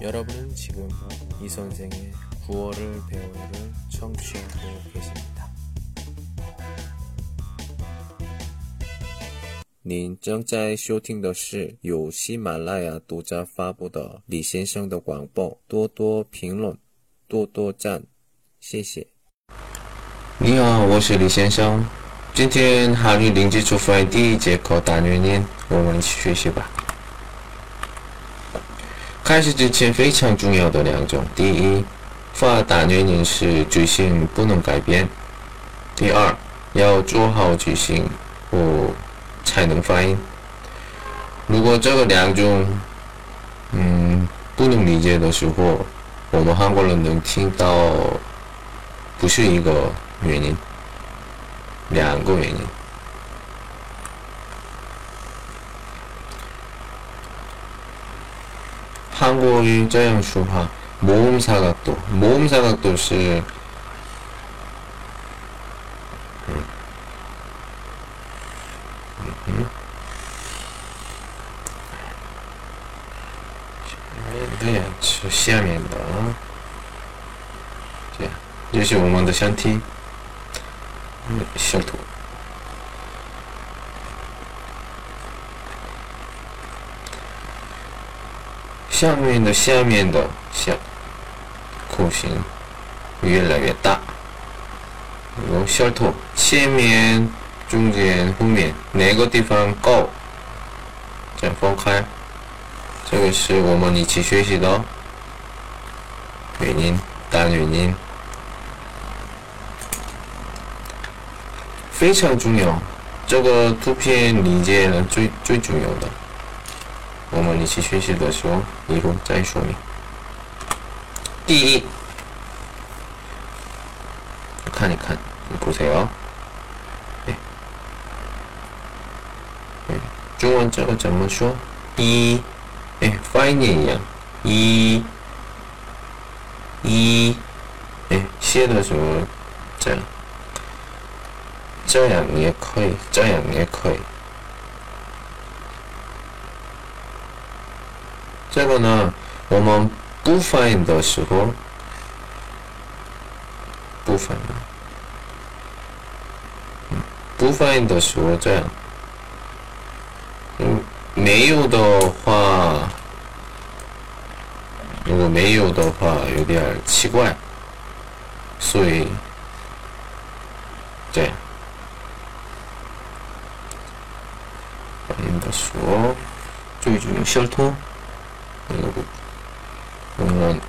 여러분은 지금 이 선생의 구어를 배우를 청취하고 계십니다. 您正在收听的是由喜马拉雅独家发布的李先生的广播，多多评论，多多赞，谢谢。你好，我是李先生。今天韩语零基础发音第一节课单元音，我们一起学习吧。 开始之前非常重要的两种：第一，发单元音是嘴型不能改变；第二，要做好嘴型，我才能发音。如果这个两种，嗯，不能理解的时候，我们韩国人能听到，不是一个原因，两个原因。 韩国语这样说话，모음사각도모음사각도是，嗯，嗯，对呀，是下面的，这样，这是我们的身体，嗯，小图。 下面的下面的下口型越来越大，然后小头前面、中间、后面哪个地方高，再分开，这个是我们一起学习的原因，单原因非常重要，这个图片理解呢最最重要的。我们一起学习的时候，一路再说明。第一，看一看，不谁哦？哎，哎，中文这个怎么说？一，哎，发音一样，一，一，哎，写的时候这样，这样也可以，这样也可以。这个呢，我们不发音的时候，不发音，不发音的时候这样，嗯，没有的话，如果没有的话，有点奇怪，所以这样，发音的时候注意注意小 내고국 물론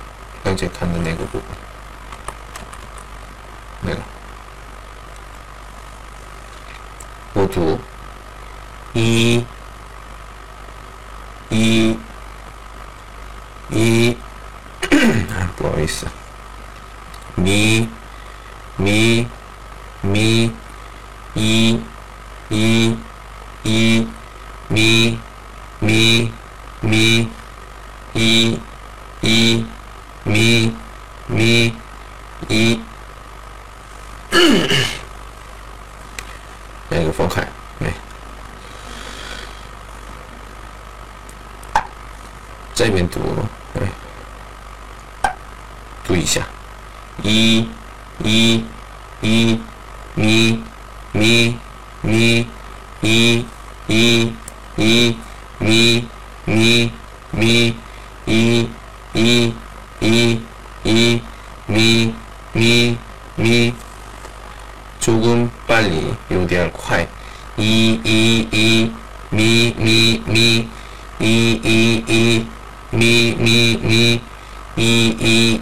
이제 갖는 내고국 내가. 모두 이 이 이 뭐가 아, 있어? 미 미 미 이 이 이 미 미 미, 미, 미, 미 一，一，咪，咪，一，那个分开，没，这边读，哎，读一下，一，一，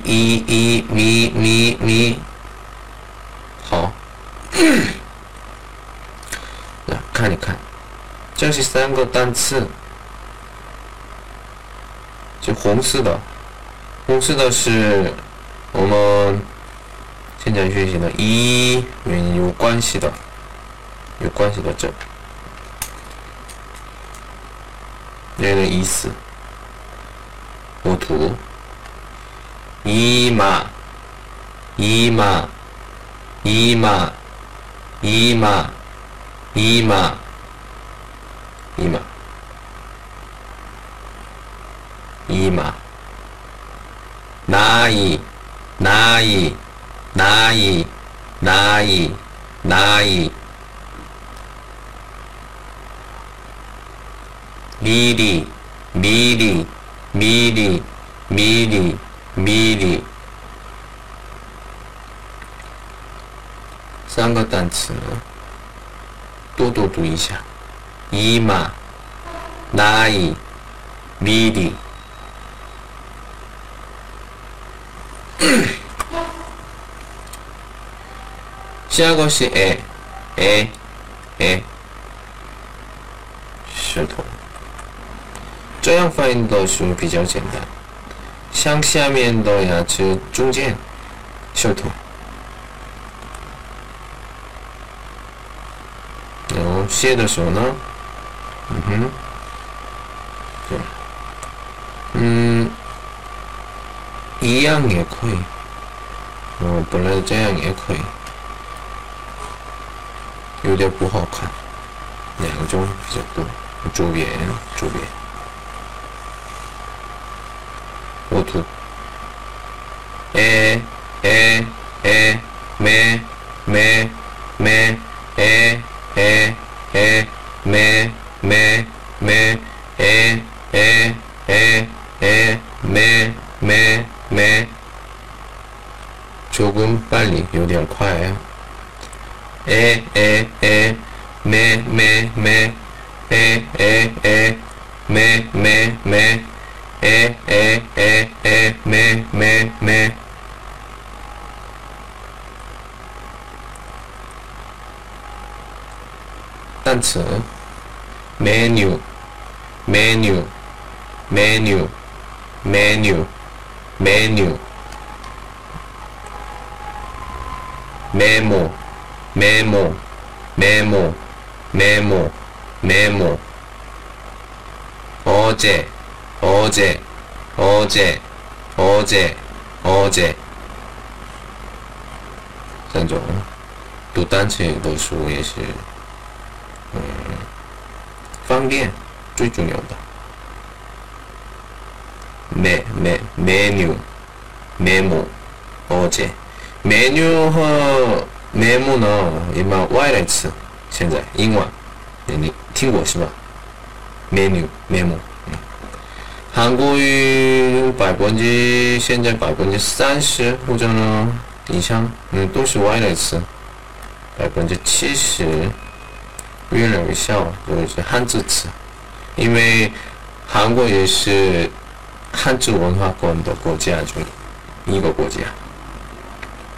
一，一，咪，咪，咪。好，来看一看，这是三个单词。就红色的，红色的是我们现在学习的一有关系的，有关系的这，那个意思。我图，今、今、今、今、今、今、今、ない、ない、ない、ない、ない、ビリ、ビリ、ビリ、ビリ、mini 三个单词，多多读一下。一嘛，nai mini。下个是 a a a 石头，这样发音的时候比较简单。向下面的牙齿中间，小头。然后卸的时候呢，嗯哼，对，嗯，一样也可以。哦，本来这样也可以。有点不好看，两个钟比较多，左边左边， 수. 에, 에, 에, 매, 매, 매, 에, 에, 에, 매, 매, 매, 에, 에, 에, 에, 매, 매, 매. 조금 빨리, 요리얼 콰에. 에, 에, 에, 매, 매, 매, 에, 에, 에, 매, 매, 매. 에, 에, 에, 에, 메, 메, 메. 단츠 메뉴 메뉴 메뉴 메뉴 메뉴 메모 메모 메모 메모 메모 어제. 어제, 어제, 어제, 어제. 三种读单词的书也是，嗯，方便最重要的。 메, 메, 메뉴, 메모, 어제. 메뉴和 memo 呢，也蛮外来词，现在英文，你听过是吧？menu memo，嗯， 韩国语百分之现在百分之三十或者呢以上，嗯，都是外来词，百分之七十越来越少都是汉字词，因为韩国也是汉字文化广的国家中一个国家，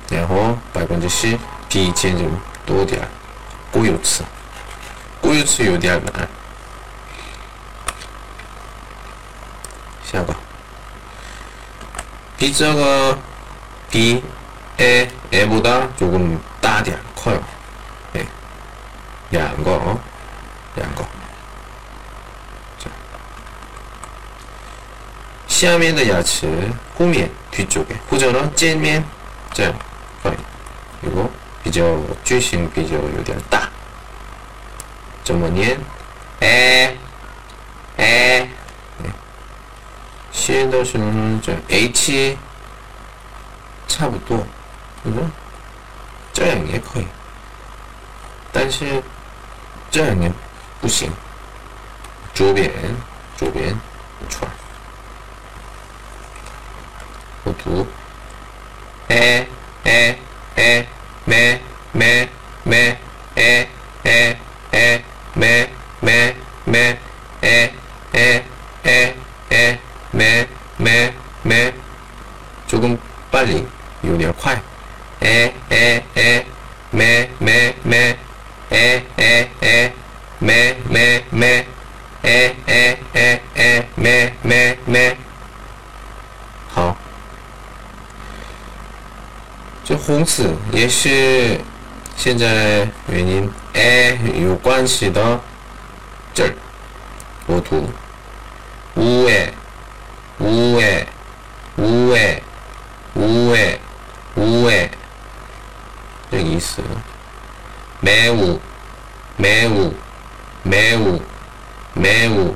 然后百分之十。比以前就多点儿，国有词，国有词有点难。 시작하 B자가 B의 A보다 조금 따디야 커요. 예. 양거 양거 시아미의 야츠 호미엔 뒤쪽에. 호전은 찐면 짠 그리고 비저 주신 비저 요리한 따. 저머니엔 에에 七点到十点钟，就 h 差不多，嗯，这样也可以，但是这样也不行，左边左边不错。来，不读，a a a，咩咩咩，a a a，咩咩咩，a a a。 매매매조금빨리有点快诶诶诶매매매诶诶에매매매诶诶에에매매매好，这红字也是现在原因诶有关系的这，我读。五에 우회 우회 우회 우회 여기 있어요. 매우 매우 매우 매우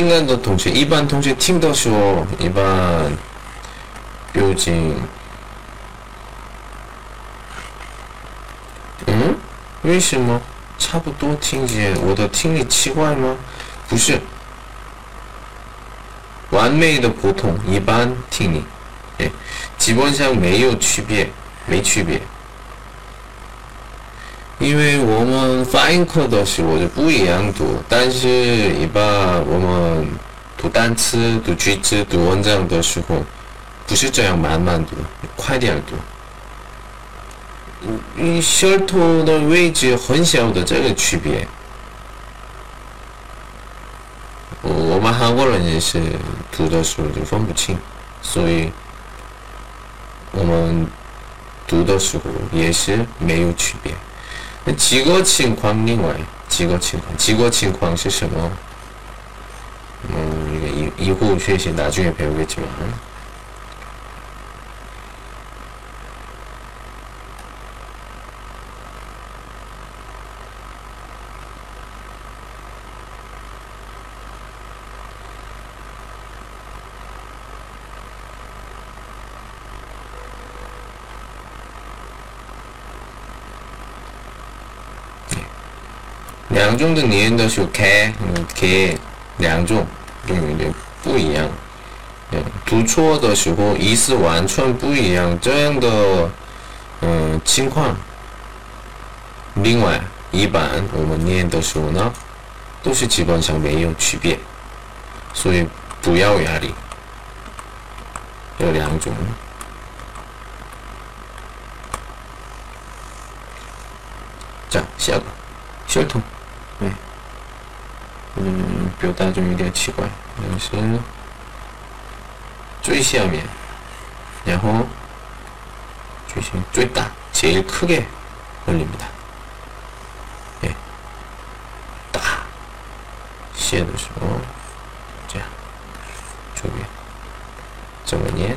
听该的同学，一般同学听到说，一般究竟，嗯，为什么差不多听见我的听力奇怪吗？不是，完美的普通，一般听力，哎，基本上没有区别，没区别。因为我们发音课的时候就不一样读，但是一般我们读单词、读句子、读文章的时候，不是这样慢慢读，快点读。嗯，舌头的位置很小的这个区别。我们韩国人也是读的时候就分不清，所以我们读的时候也是没有区别。 那几个情况另外几个情况，几个情况是什么？嗯，一个以以后学习나중에배우겠지만 两种的念的时候，开嗯开两种就有点不一样。嗯，读错的时候意思完全不一样，这样的嗯情况。另外，一般我们念的时候呢，都是基本上没有区别，所以不要压力。有两种。 네. 음, 묘다 좀 이래 치고, 역시, 쪼이시함이에요. 야호, 쪼이시, 쪼있다. 제일 크게 올립니다. 예. 따. 시에 넣으시고, 자, 저기, 저번에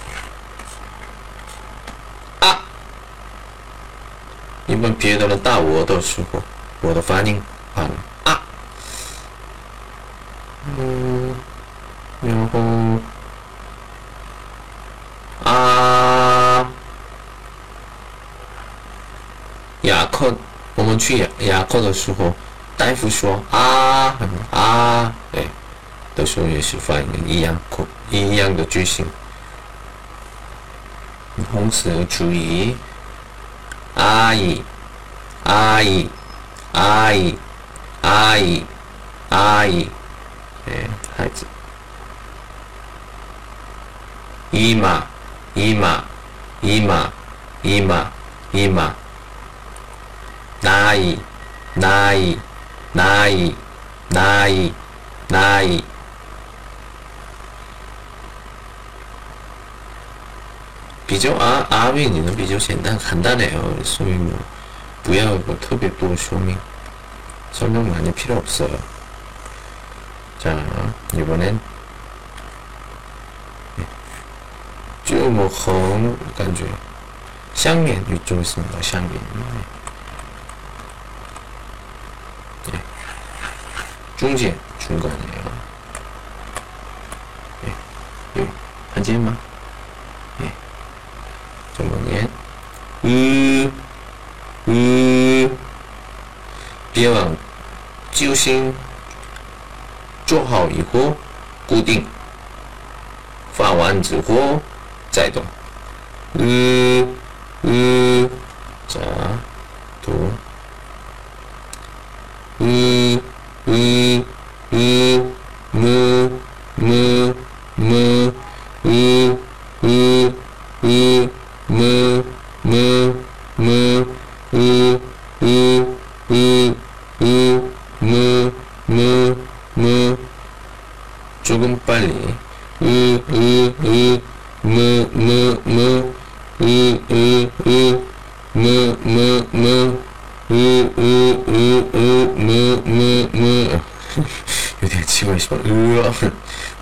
你们别的人打我的时候，我的反应啊啊！嗯，然后啊，牙科，我们去牙牙科的时候，大夫说啊啊，哎。的时候也是发音一样口一样的句型。同时注意，阿姨，あい、あい、あい、あい、えー、はい、今、今、今、今、今、ない、ない、ない、ない、ない、비 죠? 아, 아민이ん비簡単だよ、そういうの. 우야우고 톱에 뭐 또 쇼미 설명 많이 필요 없어요. 자 이번엔 네. 쭈모헝 뭐 간주 샹겐 이쪽에 있습니다. 샹겐. 네. 네. 예. 중지 중간이에요. 别往揪心做好以后固定，放完之后再动。嗯,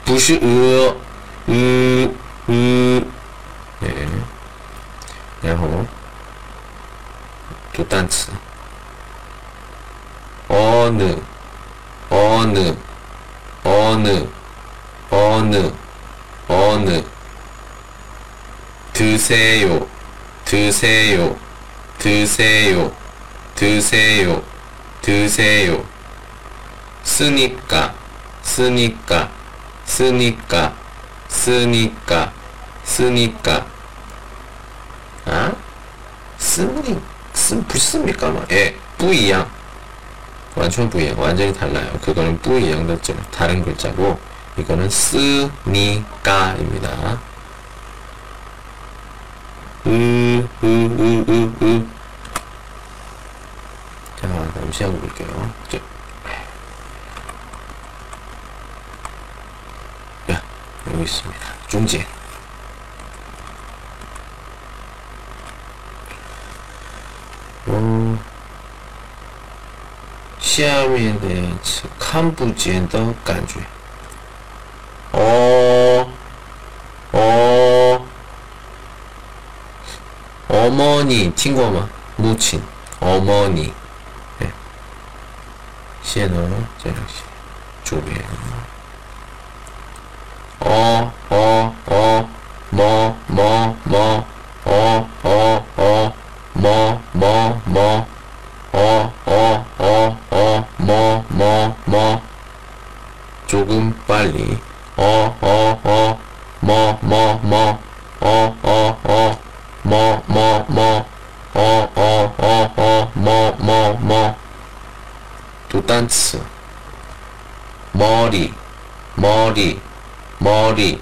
부시 으 으으예 然后두 단츠. 어느, 어느, 어느, 어느, 어느. 드세요, 드세요, 드세요, 드세요, 드세요. 쓰니까, 쓰니까. 쓰니까 쓰니까 쓰니까 아? 쓰니 쓰 붙습니까? 뭐, 예, 뿌이양 완전 뿌이양 완전히 달라요. 그거는 뿌이양도 좀 다른 글자고 이거는 쓰니까입니다. 으으으으으 잠깐만 잠시 하고 볼게요. 여기 있습니다. 중지. 어, 시아미의 캄부지의 감주. 어, 어, 어머니, 친구 어머, 무친, 어머니. 네. 시에는 제작시, 조배. 빨리. 어, 어, 어, 뭐, 뭐, 뭐, 어, 어, 어, 뭐, 뭐, 뭐, 어, 어, 어, 어, 뭐, 뭐, 뭐. 두 단词. 머리, 머리, 머리,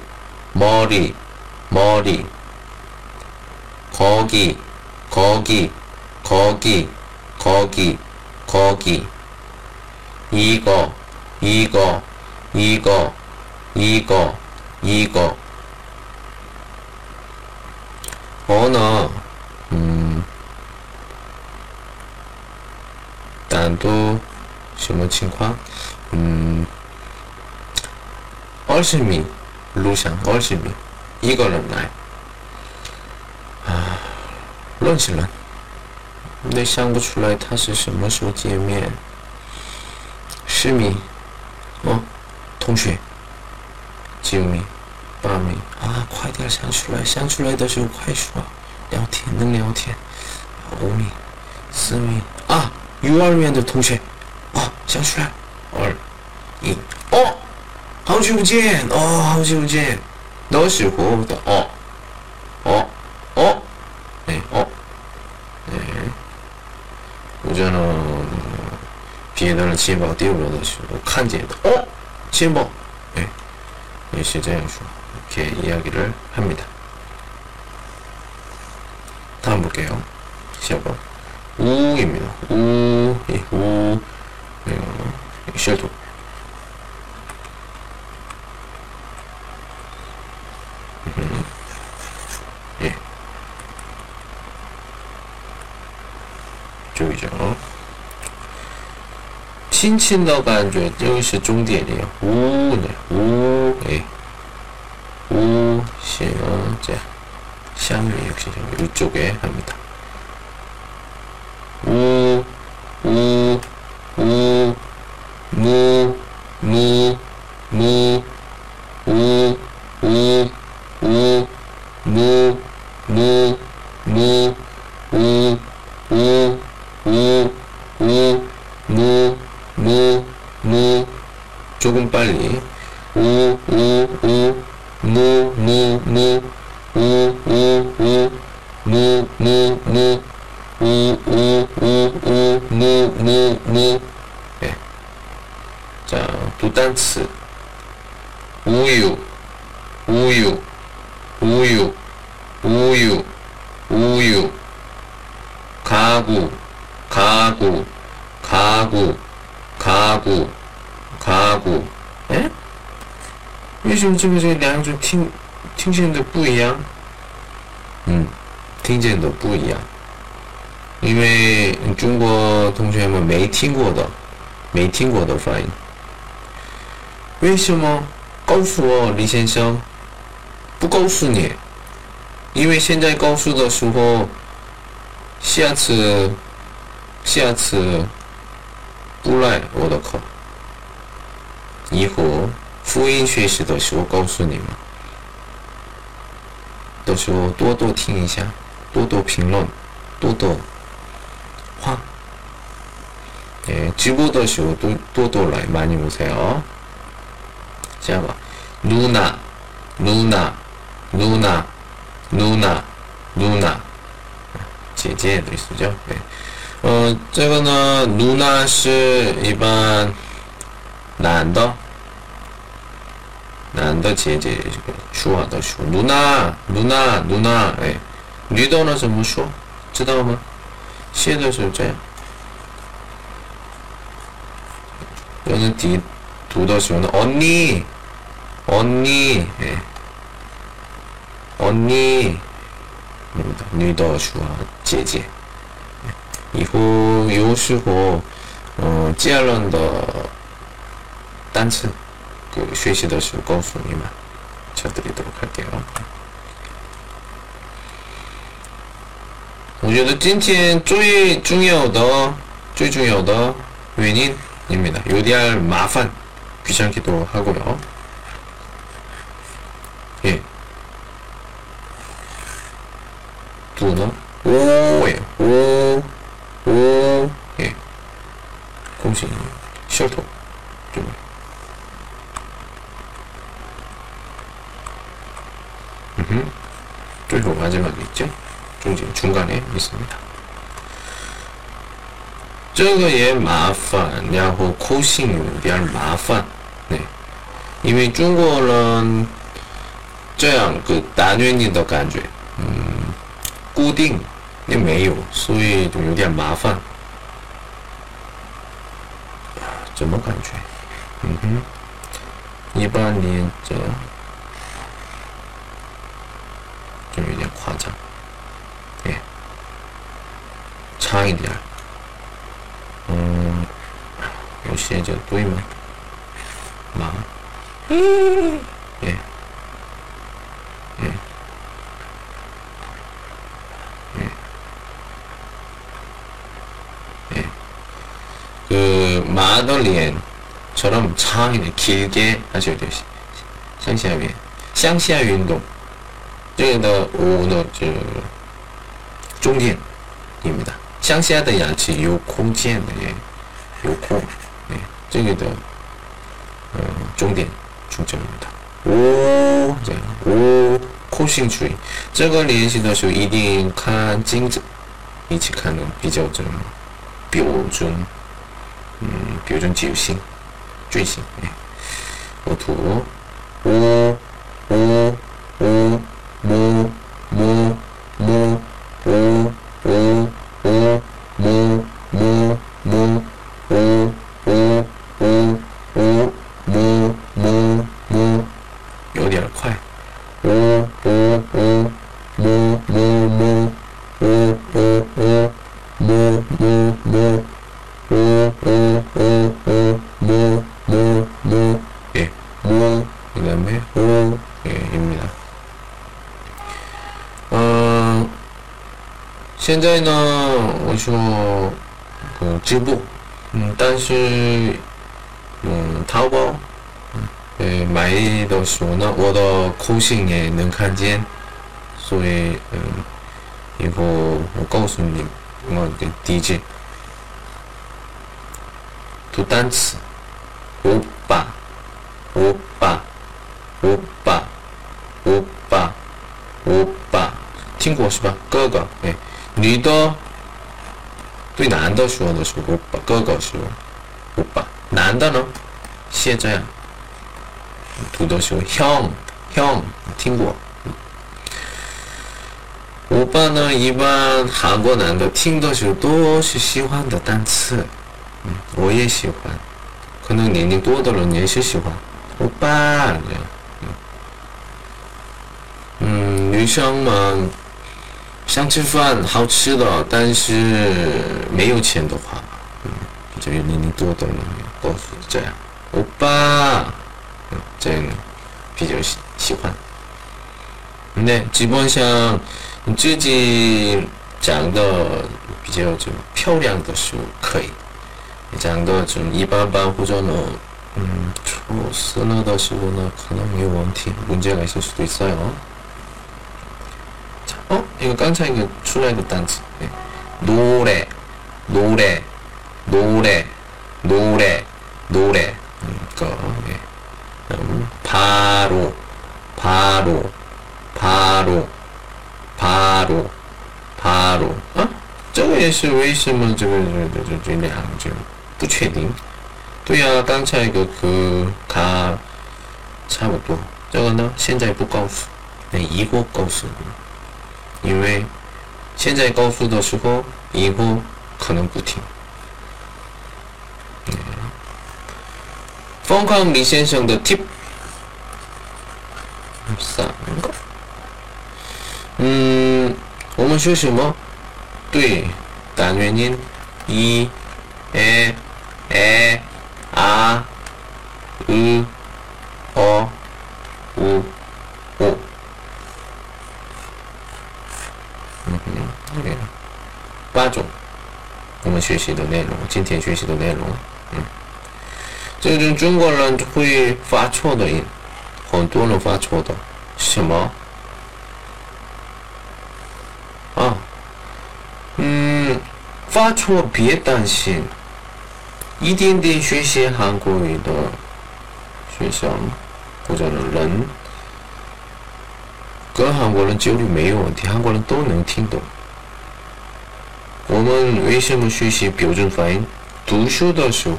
머리, 머리. 거기, 거기, 거기, 거기, 거기. 이거, 이거, 一个一个一个。可呢嗯。单独什么情况？嗯二十米录像二十米一个人来啊乱七乱那想不出来他是什么时候见面。十米同学，九米，八名啊，快点想出来，想出来的时候快说，聊天能聊天。五名，四名啊，幼儿园的同学，啊，想出来，二，一，哦，好久不见，哦，好久不见，那时候的。哦，哦，哦，哎，哦，哎。我觉得别的人钱包丢了的时候看见的。哦， 치머 뭐, 예, 예 일시자 양수 이렇게 이야기를 합니다. 다음 볼게요. 시합은 우입니다. 우, 예, 우, 네, 어, 예, 쉘도 轻轻的感觉，这个是终点点，呜呢，呜，哎，呜， 우, 시, 어, 자, 샹미 역시 이쪽에 합니다. 무, 무, 무, 우, 우, 우, 우, 무, 무, 무. 예. 자, 두 단词. 우유, 우유, 우유, 우유, 우유. 가구, 가구, 가구, 가구, 가구. 예? 为什么这个这两种听听见的不一样？ 听见的不一样，因为中国同学们没听过的，没听过的发音。为什么？告诉我，李先生。不告诉你，因为现在告诉的时候，下次，下次不来我的课，以后。复音学习的时候告诉你们，到时候多多听一下， 多多评论，多多画。哎，直播的时候多多多来，많이오세 요。 下吧，Luna，Luna，Luna，Luna，Luna，姐姐的意思叫对。嗯，这个呢，Luna 是一般男的。男的姐姐说话的说露娜露娜露娜哎 女的呢怎么说知道吗写的是这样有人读读的时候呢언니언니哎언니女的说姐姐以后有时候嗯接人的单词그学习的时候 告诉你们 쳐드리도록 할게 我觉得今天最重要的最重要的原因입니다. 요리할 마판 귀찮기도 하고요. 这个也麻烦然后口型有点麻烦对。因为中国人这样个大家你的感觉嗯固定也没有所以就有点麻烦。怎么感觉？嗯哼。一八年 마더리엔처럼 장이네, 길게 하셔야 돼요. 向下运向下运动这个的五呢，就中间，입니다。向下的氧气有空间的，有空，哎，这个的，嗯，重点중점입니다。 오，这个练习的时候一定看精致，一起看比较准标准，嗯， 标准九星，最新，哎，我图，五五五。 嗯，现在呢，我说嗯直播，嗯，但是嗯淘宝，嗯，买的时候呢，我的口型也能看见，所以嗯，以后我告诉你我的地址。读单词，欧巴，欧巴，欧巴，欧巴，欧巴，听过是吧？哥哥，哎。女的对男的说的是欧巴，哥哥是欧巴。男的呢，写这样，读的时候 형， 형， 听过。欧巴呢，一般韩国男的听的时候都是喜欢的单词，我也喜欢，可能年龄多的人也是喜欢欧巴这样，嗯，女生嘛。想吃饭，好吃的，但是没有钱的话，嗯，就年龄多的人都是这样，欧巴，这样比较喜喜欢。那基本上你自己长得比较就漂亮的时候可以， 长得就一般般或者呢，嗯，出色了的时候呢，可能没有问题，문제가있을수도있어요 어? 이거 깡차 이거 출라이브 단지 네. 노래 노래 노래 노래 노래 음, 거 네. 음, 바로 바로 바로 바로 바로 어? 这个也是为什么这个这这两句 不确定。对啊刚才一个他差不多。这个呢现在不告诉那以后告诉你。因为现在告诉的时候，以后可能不听。方康李先生的 tip 三个，嗯，我们学什么？对，单元音。一、二、二、啊、u、o、u。八种，我们学习的内容，今天学习的内容，嗯，这种中国人会发错的音，很多人发错的，什么？啊，嗯，发错别担心，一点点学习韩国语的学生或者人，跟韩国人交流没有问题，韩国人都能听懂。我们为什么学习标准发音？读书的时候，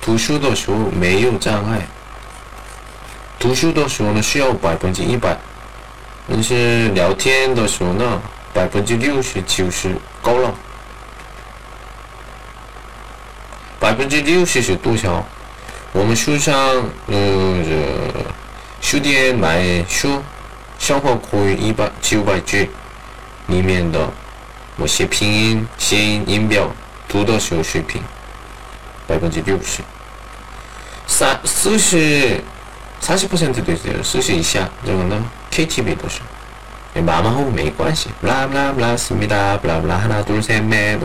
读书的时候没有障碍。读书的时候呢，需要百分之一百，但是聊天的时候呢，百分之六十九十够了。百分之六十是多少？我们书上呃，书店买书，生活口语一百九百句里面的。我写拼音、谐音、音标，读的时候水平百分之六十，三四十，三十 percent 对对，四十以下这个呢，KTV 都是，你马马虎虎没关系，布拉布拉布拉思密达，布拉布拉哈拉杜塞曼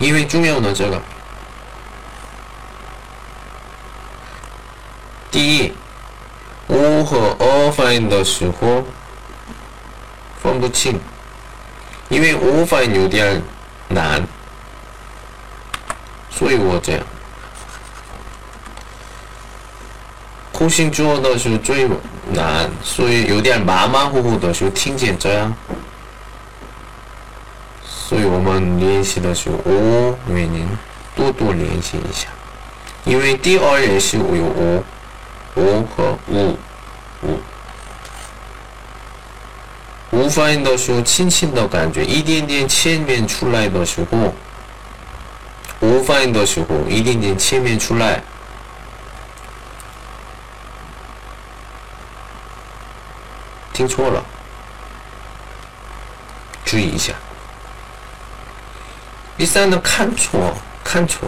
因为重要的这个，第一，我和二发音的时候分不清。因为我发音有点难，所以我这样。口型做的时候最难，所以有点马马虎虎的时候听见这样。所以我们练习的时候，我为您多多练习一下。因为第二练习我有我，和我，我。无发音的时候，轻轻的感觉，一点点前面出来的时候，无发音的时候，一点点前面出来，听错了，注意一下。第三呢，看错，看错，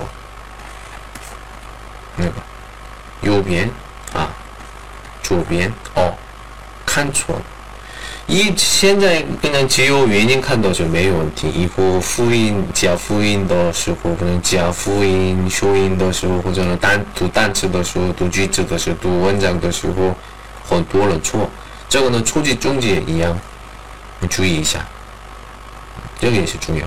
那个右边啊，左边哦，看错。一现在可能只有原因看到就没有问题。以后复印加复印的时候，可能加复印、收音的时候，或者呢单读单词的时候、读句子的时候、读文章的时候，很多了错。这个呢，初级、中级一样，你注意一下，这个也是重要。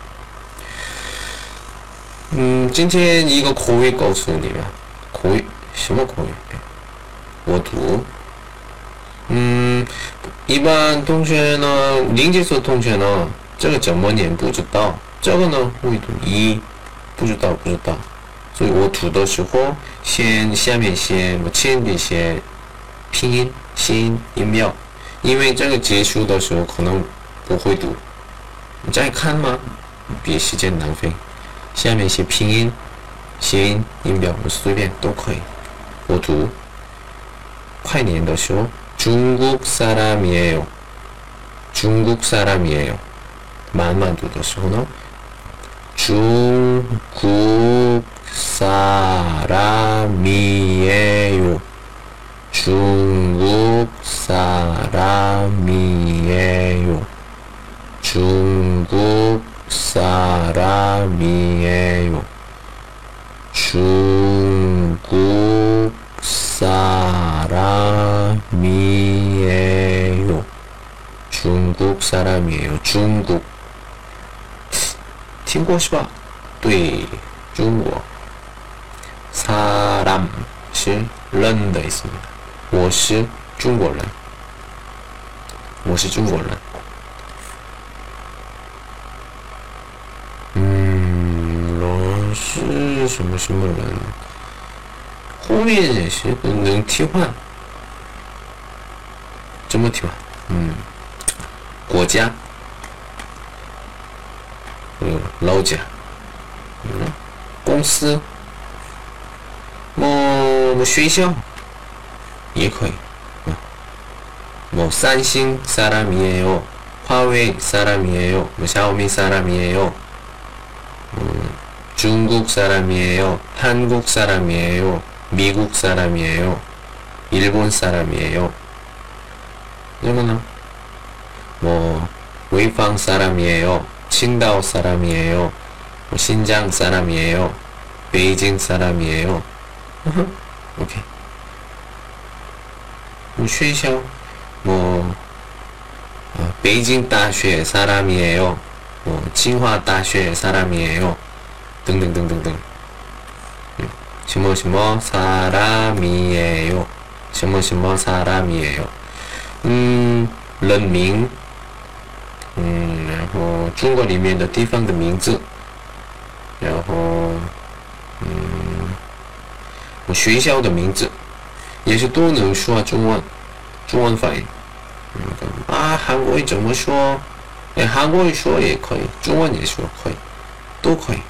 嗯，今天一个口语告诉你们，口语什么口语？我读。嗯，一般同学呢，零基础同学呢，这个怎么念不知道，这个呢会读一，不知道不知道，所以我读的时候，先下面先我前边先拼音、先音标，因为这个结束的时候可能不会读，你再看吗？别时间浪费， 下面写拼音、先音标，我随便都可以，我读，快念的时候。 중국 사람이에요. 중국 사람이에요. 만만 두더시구나. 중국 사람이에요. 중국 사람이에요. 중국 사람이에요. 중국 사람이에요. 중국 사람이에요. 중국. 听过是吧？对，中国。 사람 是人的意思我是中国人我是中国人 음, 人 是什么什么人？后面也是能替换，怎么替换？嗯，国家，嗯，老家，嗯，公司，某学校也可以，嗯，某三星사람이에 요， 华为사람이에 요， 某小米사람이에 요， 嗯， 中国사람이에 요， 韩国사람이에 요。 미국 사람이에요. 일본 사람이에요. 이러면은 뭐 웨이팡 사람이에요. 칭다오 사람이에요. 뭐 신장 사람이에요. 베이징 사람이에요. 오케이. 뭐 쉐샤 뭐 어, 베이징 다쉐 사람이에요. 뭐 칭화 다쉐 사람이에요. 등등등등등. 什么什么사람이에요什么什么사람이에요 음, 人名 음, 然后中国里面的地方的名字然后 음, 学校的名字也是都能说中文中文发音 啊，韩国语怎么说？哎，韩国语说也可以，中文也说可以，都可以，对。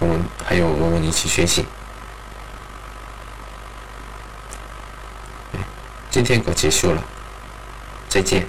我们还有我们一起学习。今天课结束了，再见。